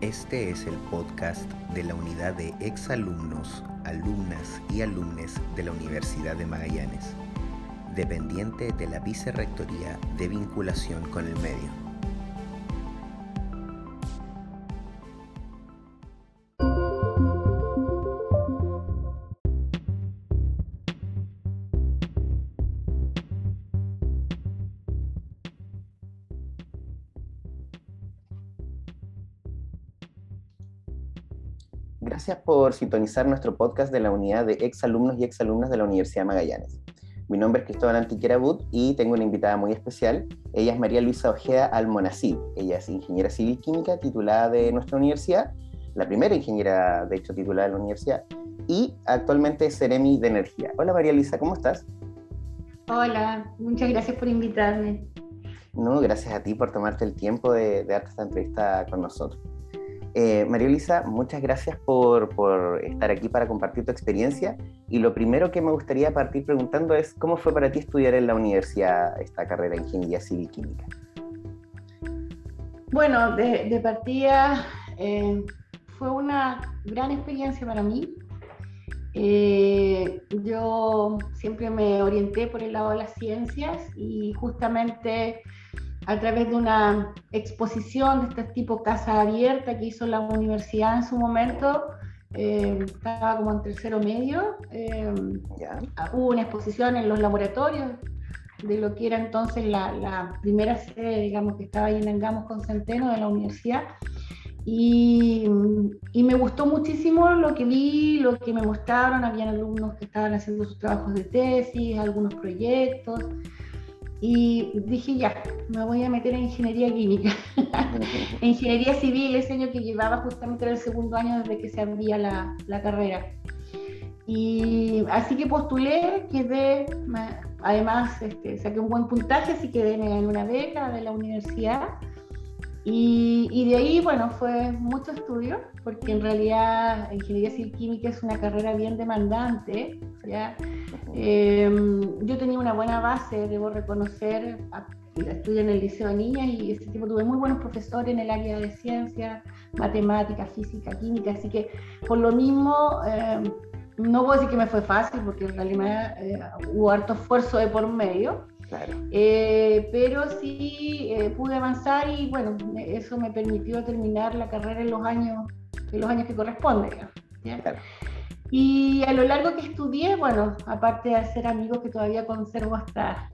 Este es el podcast de la unidad de exalumnos, alumnas y alumnes de la Universidad de Magallanes, dependiente de la Vicerrectoría de Vinculación con el Medio. Gracias por sintonizar nuestro podcast de la unidad de exalumnos y exalumnas de la Universidad de Magallanes. Mi nombre es Cristóbal Antiquera Bud y tengo una invitada muy especial. Ella es María Luisa Ojeda Almonacid. Ella es ingeniera civil química titulada de nuestra universidad, la primera ingeniera, de hecho, titulada de la universidad, y actualmente es Ceremi de Energía. Hola María Luisa, ¿cómo estás? Hola, muchas gracias por invitarme. No, gracias a ti por tomarte el tiempo de, de darte esta entrevista con nosotros. Eh, María Elisa, muchas gracias por, por, estar aquí para compartir tu experiencia. Y lo primero que me gustaría partir preguntando es, ¿cómo fue para ti estudiar en la universidad esta carrera de Ingeniería Civil Química? Bueno, de, partida eh, fue una gran experiencia para mí. Eh, yo siempre me orienté por el lado de las ciencias y justamente a través de una exposición de este tipo casa abierta que hizo la universidad en su momento. Eh, estaba como en tercero medio. Eh, hubo una exposición en los laboratorios de lo que era entonces la, primera sede, digamos, que estaba ahí en Angamos con Centeno de la universidad. Y, y, me gustó muchísimo lo que vi, lo que me mostraron. Habían alumnos que estaban haciendo sus trabajos de tesis, algunos proyectos y dije ya, me voy a meter en ingeniería química, ingeniería civil, ese año que llevaba justamente era el segundo año desde que se abría la, la carrera. Y así que postulé, quedé, además este, saqué un buen puntaje, así quedé en una beca de la universidad. Y, y, de ahí, bueno, fue mucho estudio, porque en realidad ingeniería civil química es una carrera bien demandante, ¿ya? Em, yo tenía una buena base, debo reconocer, estudié en el Liceo de Niñas y ese tiempo tuve muy buenos profesores en el área de ciencia, matemática, física, química, así que por lo mismo, em, no puedo decir que me fue fácil, porque en realidad eh, hubo harto esfuerzo de por medio, eh, pero sí eh, pude avanzar y bueno, eso me permitió terminar la carrera en los años, en los años que corresponden. Claro. Y a lo largo que estudié, bueno, aparte de hacer amigos que todavía conservo hasta,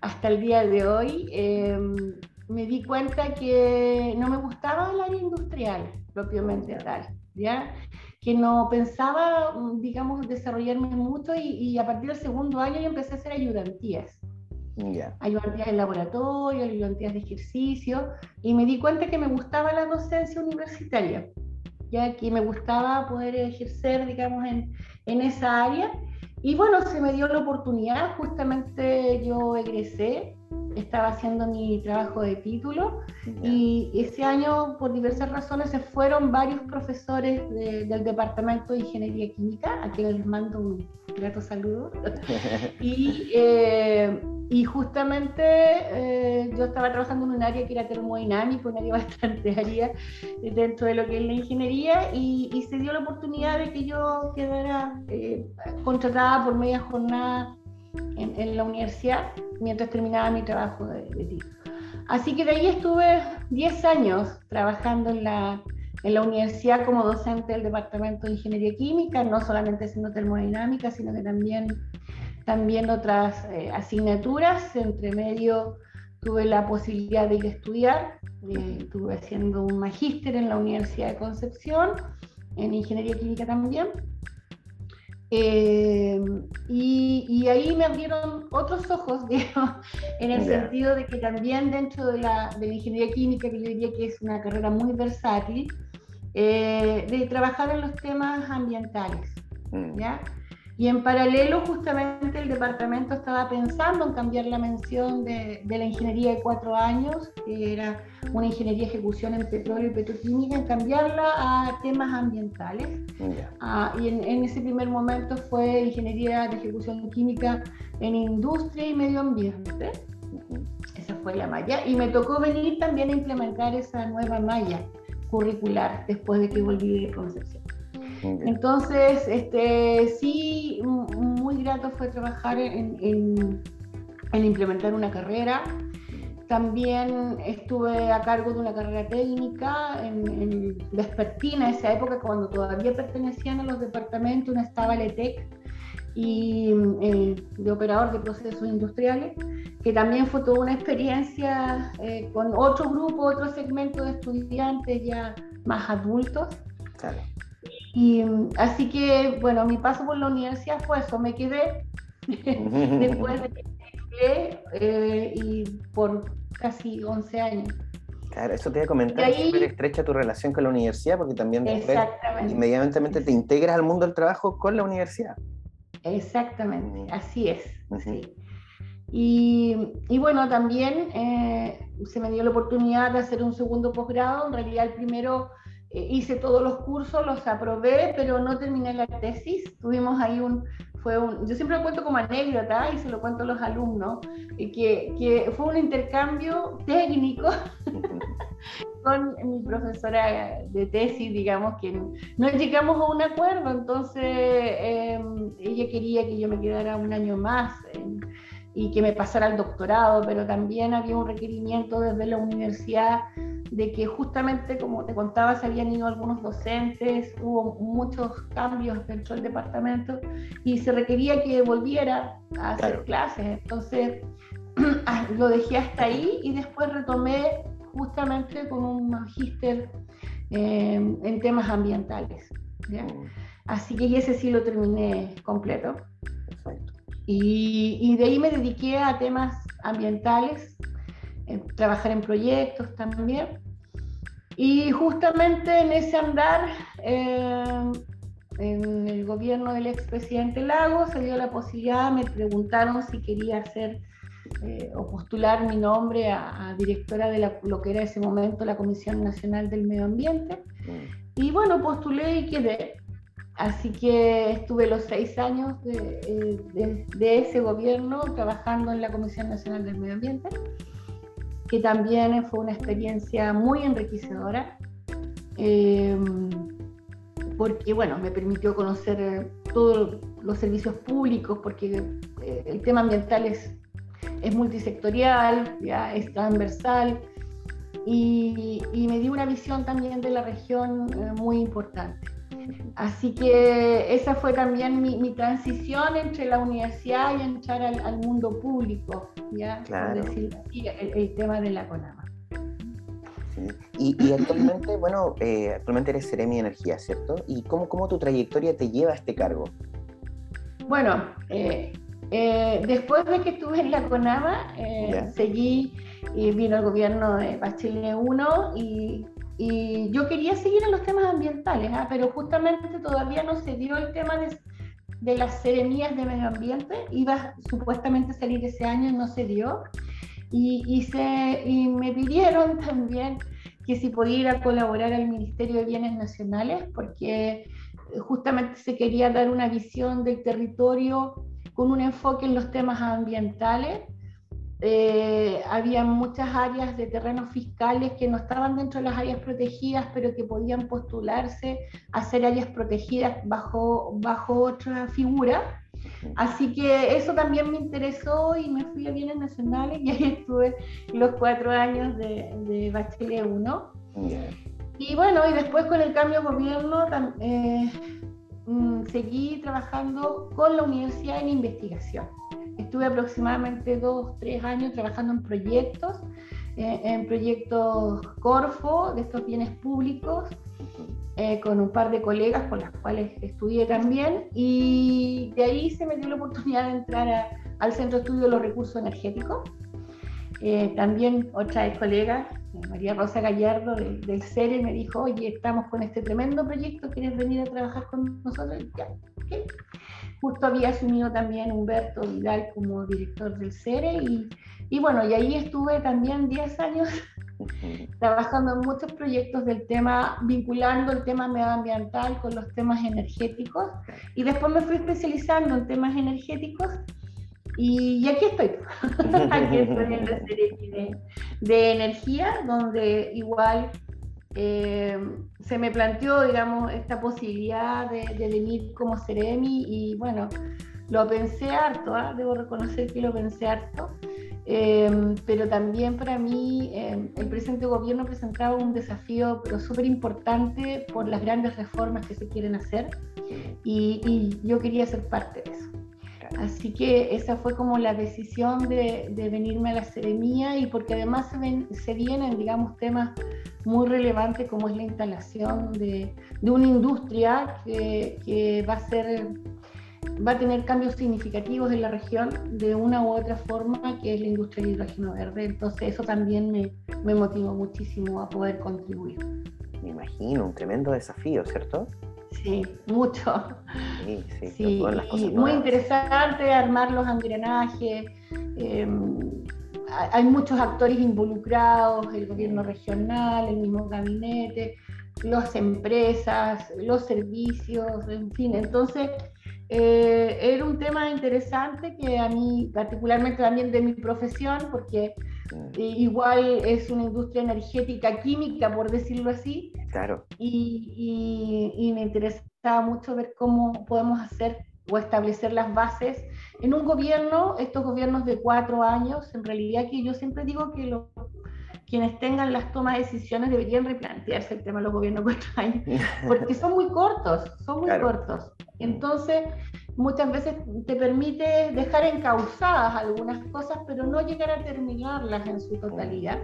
hasta el día de hoy, em, me di cuenta que no me gustaba el área industrial propiamente tal, ¿ya? Que no pensaba, digamos, desarrollarme mucho y, a partir del segundo año yo empecé a hacer ayudantías. Ayudantías en laboratorio, ayudantías de ejercicio, y me di cuenta que me gustaba la docencia universitaria ya que me gustaba poder ejercer, digamos, en, en esa área. Y bueno, se me dio la oportunidad, justamente yo egresé, estaba haciendo mi trabajo de título y ese año por diversas razones se fueron varios profesores del Departamento de Ingeniería Química, a quienes les mando un grato saludo. y eh, y justamente eh, yo estaba trabajando en un área que era termodinámico, un área bastante área dentro de lo que es la ingeniería, y, se dio la oportunidad de que yo quedara eh, contratada por media jornada en, la universidad mientras terminaba mi trabajo de, de Así que de ahí estuve 10 años trabajando en la, en la universidad como docente del Departamento de Ingeniería Química, no solamente haciendo termodinámica, sino que también también otras eh, asignaturas. Entre medio tuve la posibilidad de ir a estudiar, eh, estuve haciendo un magíster en la Universidad de Concepción, en Ingeniería Química también. Eh, y, ahí me abrieron otros ojos, digamos, en el sentido de que también dentro de la, de la, ingeniería química, que yo diría que es una carrera muy versátil, de trabajar en los temas ambientales. Mm. ¿ya? Y en paralelo, justamente el departamento estaba pensando en cambiar la mención de, la ingeniería de cuatro años, que era una ingeniería de ejecución en petróleo y petroquímica, en cambiarla a temas ambientales. Ah, y en, ese primer momento fue ingeniería de ejecución química en industria y medio ambiente. Esa fue la malla. Y me tocó venir también a implementar esa nueva malla curricular después de que volví de Concepción. Entonces, este, sí, muy grato fue trabajar en, en, implementar una carrera. También estuve a cargo de una carrera técnica en, en Vespertina, esa época cuando todavía pertenecían a los departamentos, una estaba el ETEC y eh, de operador de procesos industriales, que también fue toda una experiencia eh, con otro grupo, otro segmento de estudiantes ya más adultos. Claro. Y así que, bueno, mi paso por la universidad fue eso, me quedé después de que eh, y por casi 11 años. Claro, eso te iba a comentar, es súper estrecha tu relación con la universidad, porque también después inmediatamente te integras al mundo del trabajo con la universidad. Exactamente, así es. Y, y, bueno, también eh, se me dio la oportunidad de hacer un segundo posgrado. En realidad, el primero eh, hice todos los cursos, los aprobé, pero no terminé la tesis. Tuvimos ahí un, fue un, yo siempre lo cuento como anécdota y se lo cuento a los alumnos, que, que fue un intercambio técnico con mi profesora de tesis, digamos, que no llegamos a un acuerdo, entonces em, ella quería que yo me quedara un año más y que me pasara el doctorado, pero también había un requerimiento desde la universidad de que justamente, como te contaba, se habían ido algunos docentes, hubo muchos cambios dentro del departamento y se requería que volviera a hacer clases. Entonces, lo dejé hasta ahí y después retomé justamente con un magíster em, en temas ambientales. Mm. Así que ese sí lo terminé completo. Y, y, de ahí me dediqué a temas ambientales, trabajar en proyectos también. Y justamente en ese andar, em, en el gobierno del expresidente Lago, se dio la posibilidad, me preguntaron si quería hacer eh, o postular mi nombre a, directora de lo que era ese momento la Comisión Nacional del Medio Ambiente. Mm. Y bueno, postulé y quedé. Así que estuve los seis años de, eh, de, ese gobierno trabajando en la Comisión Nacional del Medio Ambiente, que también fue una experiencia muy enriquecedora, em, porque bueno, me permitió conocer todos los servicios públicos, porque eh, el tema ambiental es es multisectorial, ya es transversal y, me dio una visión también de la región eh, muy importante. Así que esa fue también mi, transición entre la universidad y entrar al, mundo público, ya, claro. decir el, tema de la CONAMA. Y, actualmente, bueno, eh, actualmente eres Seremi Energía, ¿cierto? ¿Y cómo, cómo tu trayectoria te lleva a este cargo? Bueno, eh, eh, después de que estuve en la CONAMA, seguí y vino el gobierno de Bachelet 1 y, quería seguir en los temas ambientales, ¿ah? pero justamente todavía no se dio el tema de, de las seremías de medio ambiente, iba supuestamente a salir ese año no se dio. Y, y, se, y me pidieron también que si podía ir a colaborar al Ministerio de Bienes Nacionales, porque justamente se quería dar una visión del territorio con un enfoque en los temas ambientales. Eh, había muchas áreas de terrenos fiscales que no estaban dentro de las áreas protegidas, pero que podían postularse a ser áreas protegidas bajo, bajo otra figura. Así que eso también me interesó y me fui a bienes nacionales y ahí estuve los cuatro años de, de Bachelet 1. Y bueno, y después con el cambio de gobierno eh, Mm, seguí trabajando con la universidad en investigación. Estuve aproximadamente dos, tres años trabajando en proyectos, eh, en proyectos Corfo, de estos bienes públicos, eh, con un par de colegas con las cuales estudié también, y de ahí se me dio la oportunidad de entrar al Centro de Estudio de los Recursos Energéticos. Eh, también otra colega, María Rosa Gallardo del CERE me dijo, oye, estamos con este tremendo proyecto, ¿quieres venir a trabajar con nosotros? Ya, Justo había asumido también Humberto Vidal como director del CERE y, y bueno, y ahí estuve también 10 años trabajando en muchos proyectos del tema, vinculando el tema medioambiental con los temas energéticos. Y después me fui especializando en temas energéticos y, aquí estoy, aquí estoy en la serie de, de, energía, donde igual eh, se me planteó, digamos, esta posibilidad de, venir como Ceremi y bueno, lo pensé harto, ¿ah? debo reconocer que lo pensé harto, eh, pero también para mí eh, el presente gobierno presentaba un desafío pero súper importante por las grandes reformas que se quieren hacer y yo quería ser parte de eso. Así que esa fue como la decisión de, venirme a la Seremía y porque además se, vienen, digamos, temas muy relevantes como es la instalación de, una industria que, va a ser va a tener cambios significativos en la región de una u otra forma, que es la industria del hidrógeno verde. Entonces eso también me, me motivó muchísimo a poder contribuir. Me imagino, un tremendo desafío, ¿cierto? Sí, mucho. Sí, sí, muy interesante armar los engranajes. Em, hay muchos actores involucrados, el gobierno regional, el mismo gabinete, las empresas, los servicios, en fin. Entonces, eh, era un tema interesante que a mí, particularmente también de mi profesión, porque mm. igual es una industria energética química, por decirlo así, Claro. Y, me interesaba mucho ver cómo podemos hacer o establecer las bases en un gobierno, estos gobiernos de cuatro años, en realidad que yo siempre digo que los quienes tengan las tomas de decisiones deberían replantearse el tema de los gobiernos de cuatro años, porque son muy cortos, son muy cortos. Entonces, muchas veces te permite dejar encausadas algunas cosas, pero no llegar a terminarlas en su totalidad.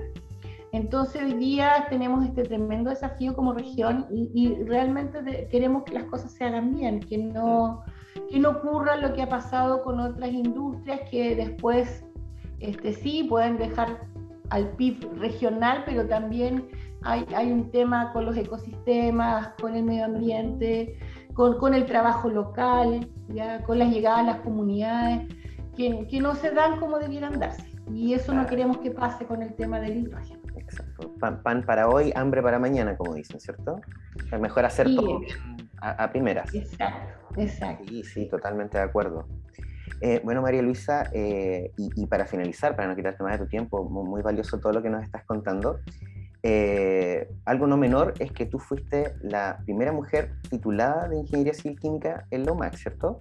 Entonces hoy día tenemos este tremendo desafío como región y, realmente queremos que las cosas se hagan bien, que no, que no ocurra lo que ha pasado con otras industrias que después este, sí pueden dejar al PIB regional, pero también hay, hay un tema con los ecosistemas, con el medio ambiente, con, con el trabajo local, ya, con las llegadas a las comunidades, que, que no se dan como debieran darse. Y eso no queremos que pase con el tema del hidrógeno. Exacto. Pan, para hoy, hambre para mañana, como dicen, ¿cierto? Es mejor hacer todo a, primeras. Exacto, exacto. Sí, sí, totalmente de acuerdo. Eh, bueno, María Luisa, eh, y, para finalizar, para no quitarte más de tu tiempo, muy, valioso todo lo que nos estás contando. Eh, algo no menor es que tú fuiste la primera mujer titulada de Ingeniería Civil Química en LOMAC, ¿cierto?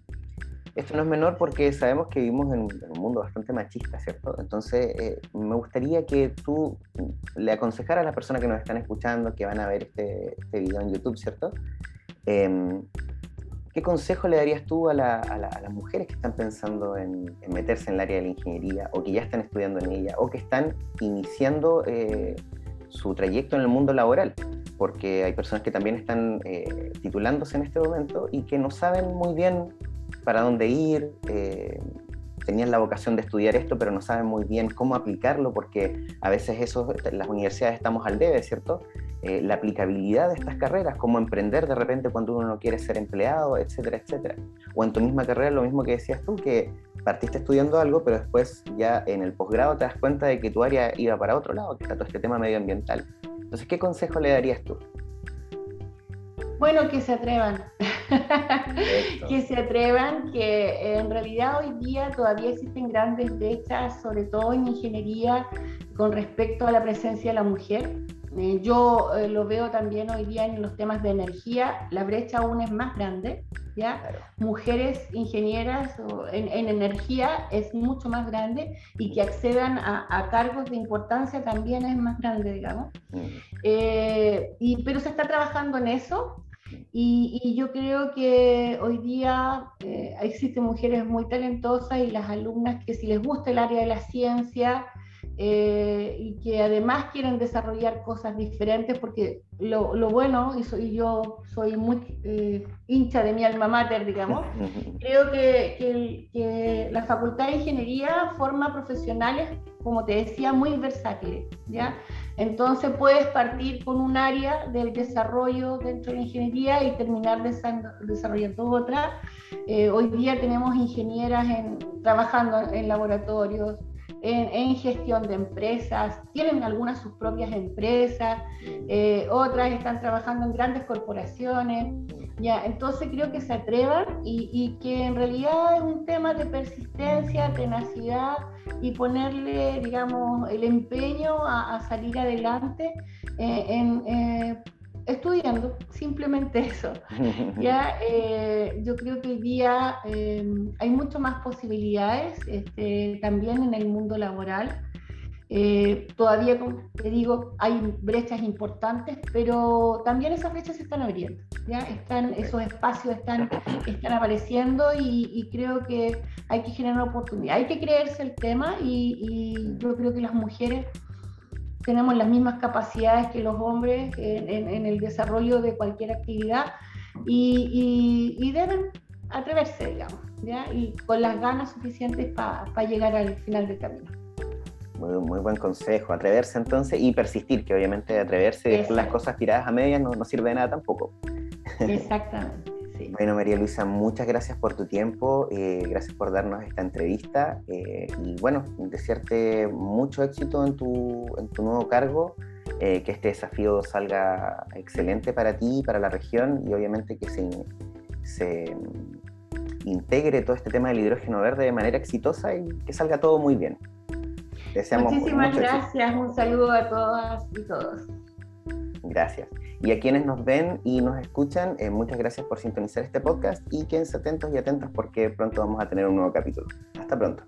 Esto no es menor porque sabemos que vivimos en, un mundo bastante machista, ¿cierto? Entonces, eh, me gustaría que tú le aconsejaras a las personas que nos están escuchando, que van a ver este, este video en YouTube, ¿cierto? Em, ¿Qué consejo le darías tú a, las mujeres que están pensando en, meterse en el área de la ingeniería o que ya están estudiando en ella o que están iniciando eh, su trayecto en el mundo laboral? Porque hay personas que también están eh, titulándose en este momento y que no saben muy bien para dónde ir, eh, tenían la vocación de estudiar esto, pero no saben muy bien cómo aplicarlo, porque a veces eso, las universidades estamos al debe, ¿cierto? Eh, la aplicabilidad de estas carreras, cómo emprender de repente cuando uno no quiere ser empleado, etcétera, etcétera. O en tu misma carrera, lo mismo que decías tú, que partiste estudiando algo, pero después ya en el posgrado te das cuenta de que tu área iba para otro lado, que está todo este tema medioambiental. Entonces, ¿qué consejo le darías tú? Bueno, que se atrevan. que se atrevan, que en realidad hoy día todavía existen grandes brechas, sobre todo en ingeniería, con respecto a la presencia de la mujer. Eh, yo eh, lo veo también hoy día en los temas de energía, la brecha aún es más grande, ¿ya? Mujeres ingenieras en, energía es mucho más grande y que accedan a, cargos de importancia también es más grande, digamos. Eh, y, pero se está trabajando en eso y, yo creo que hoy día eh, existen mujeres muy talentosas y las alumnas que si les gusta el área de la ciencia eh, y que además quieren desarrollar cosas diferentes, porque lo, lo bueno, y, soy, yo soy muy eh, hincha de mi alma mater, digamos, creo que, que, que, la Facultad de Ingeniería forma profesionales, como te decía, muy versátiles, ¿ya? Entonces puedes partir con un área del desarrollo dentro de la ingeniería y terminar desarrollando otra. Eh, hoy día tenemos ingenieras en, trabajando en laboratorios, en, gestión de empresas, tienen algunas sus propias empresas, eh, otras están trabajando en grandes corporaciones. Ya, entonces creo que se atrevan y, que en realidad es un tema de persistencia, tenacidad y ponerle, digamos, el empeño a, salir adelante eh, en, estudiando, simplemente eso. ya yo creo que hoy día hay mucho más posibilidades este, también en el mundo laboral. Eh, todavía, como te digo, hay brechas importantes, pero también esas brechas se están abriendo, ¿ya? Están, esos espacios están, están apareciendo y, creo que hay que generar oportunidad. Hay que creerse el tema y, yo creo que las mujeres tenemos las mismas capacidades que los hombres en, el desarrollo de cualquier actividad y, deben atreverse, digamos, ¿ya? y con las ganas suficientes para llegar al final del camino. Muy, buen consejo, atreverse entonces y persistir, que obviamente atreverse y las cosas tiradas a medias no, no, sirve de nada tampoco. Exactamente. Bueno, María Luisa, muchas gracias por tu tiempo, eh, gracias por darnos esta entrevista eh, y bueno, desearte mucho éxito en tu, en tu nuevo cargo, eh, que este desafío salga excelente para ti, para la región y obviamente que se, se integre todo este tema del hidrógeno verde de manera exitosa y que salga todo muy bien. Muchísimas gracias, un saludo a todas y todos. Gracias. Y a quienes nos ven y nos escuchan, eh, muchas gracias por sintonizar este podcast y quédense atentos y atentas porque pronto vamos a tener un nuevo capítulo. Hasta pronto.